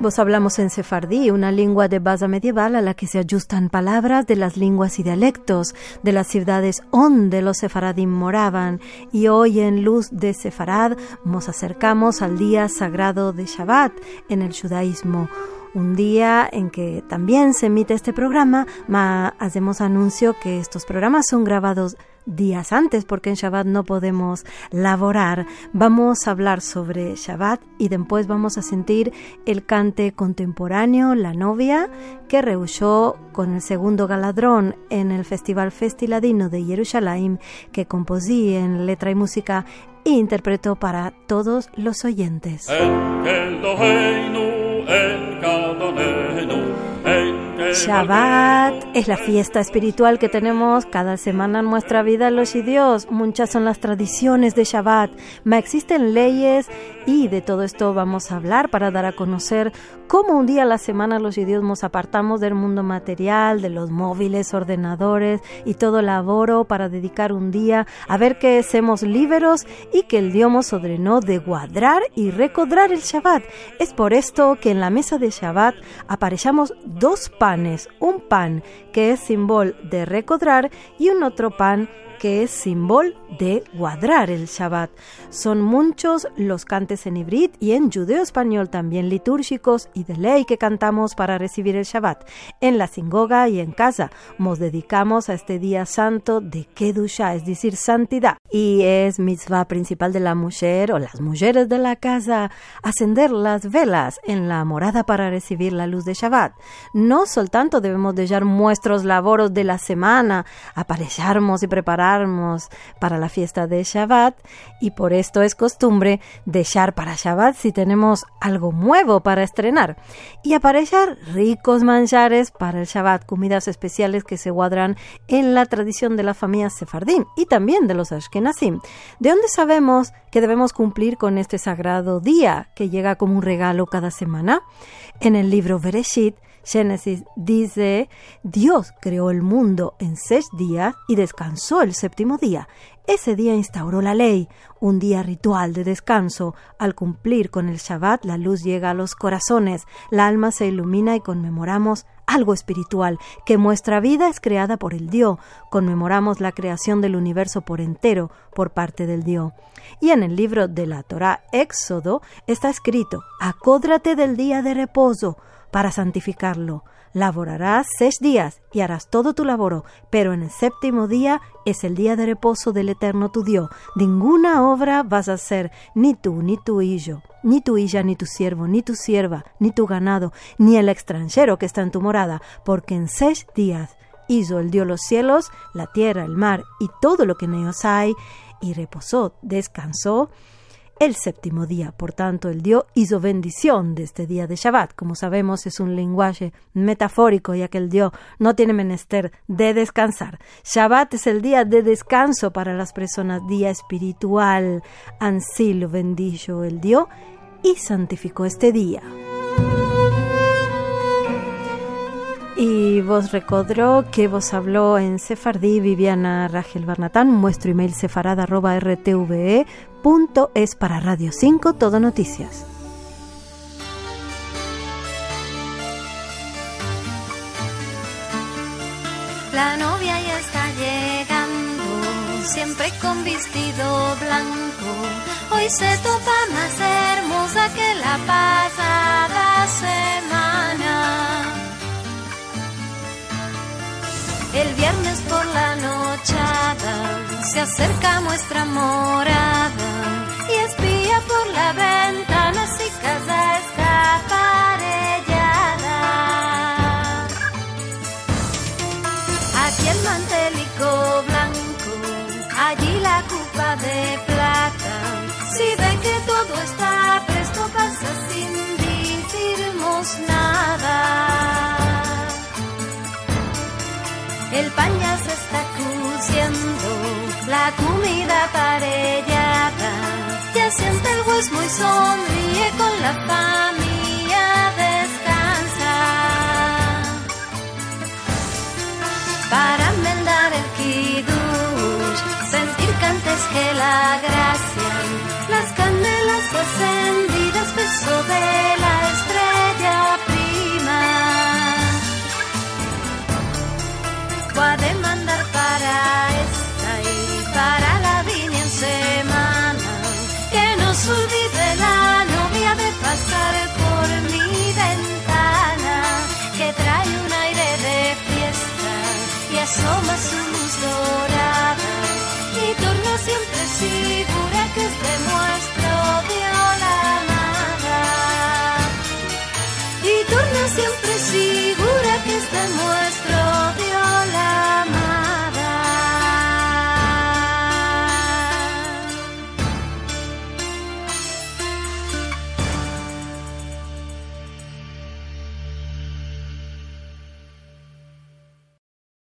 Vos hablamos en sefardí, una lengua de base medieval a la que se ajustan palabras de las lenguas y dialectos de las ciudades donde los sefaradim moraban. Y hoy en Luz de Sefarad nos acercamos al día sagrado de Shabbat en el judaísmo un día en que también se emite este programa, ma hacemos anuncio que estos programas son grabados días antes porque en Shabbat no podemos laborar. Vamos a hablar sobre Shabbat y después vamos a sentir el cante contemporáneo La novia que rehuyó con el segundo galadrón en el Festival Festiladino de Jerusalén que composí en letra y música e interpretó para todos los oyentes. Shabbat es la fiesta espiritual que tenemos cada semana en nuestra vida los judíos. Muchas son las tradiciones de Shabbat. Existen leyes y de todo esto vamos a hablar para dar a conocer cómo un día a la semana los judíos nos apartamos del mundo material, de los móviles, ordenadores y todo laboro para dedicar un día a ver que somos liberos y que el Dios nos ordenó de guardar y recodrar el Shabbat. Es por esto que en la mesa de Shabbat aparecemos dos panes, un pan que es símbolo de recodrar y un otro pan que es símbolo de guardar el Shabbat. Son muchos los cantes en hibrid y en judeo español también litúrgicos y de ley que cantamos para recibir el Shabbat. En la sinagoga y en casa nos dedicamos a este día santo de Kedusha, es decir, santidad. Y es mitzvah principal de la mujer o las mujeres de la casa ascender las velas en la morada para recibir la luz de Shabbat. No soltanto debemos dejar nuestros laboros de la semana, aparejarnos y para la fiesta de Shabbat y por esto es costumbre dejar para Shabbat si tenemos algo nuevo para estrenar y aparecer ricos manjares para el Shabbat, comidas especiales que se guardan en la tradición de la familia sefardín y también de los ashkenazim. ¿De dónde sabemos que debemos cumplir con este sagrado día que llega como un regalo cada semana? En el libro Bereshit Génesis dice, Dios creó el mundo en seis días y descansó el séptimo día. Ese día instauró la ley, un día ritual de descanso. Al cumplir con el Shabbat, la luz llega a los corazones, la alma se ilumina y conmemoramos algo espiritual, que nuestra vida es creada por el Dios. Conmemoramos la creación del universo por entero por parte del Dios. Y en el libro de la Torah Éxodo está escrito, acódrate del día de reposo para santificarlo. Laborarás seis días y harás todo tu laboro, pero en el séptimo día es el día de reposo del Eterno tu Dios. Ninguna obra vas a hacer, ni tú, ni tu hijo, ni tu hija, ni tu siervo, ni tu sierva, ni tu ganado, ni el extranjero que está en tu morada, porque en seis días hizo el Dios los cielos, la tierra, el mar y todo lo que en ellos hay, y reposó, descansó el séptimo día. Por tanto, el Dios hizo bendición de este día de Shabbat. Como sabemos, es un lenguaje metafórico, ya que el Dios no tiene menester de descansar. Shabbat es el día de descanso para las personas, día espiritual. Ansí lo bendijo el Dios y santificó este día. Y vos recordó que vos habló en Sefardí Viviana Rachel Barnatán, nuestro email sefarada.rtve.es para Radio 5, Todo Noticias. La novia ya está llegando, siempre con vestido blanco. Hoy se topa más hermosa que la pasada semana. El viernes por la nochada se acerca nuestra morada y espía por la ventana si casa Ya se está cociendo, la comida parellada, ya siente el hues muy sonríe con la familia descansa. Para enmendar el kiddush, sentir cantes que la gracia, las candelas encendidas, beso de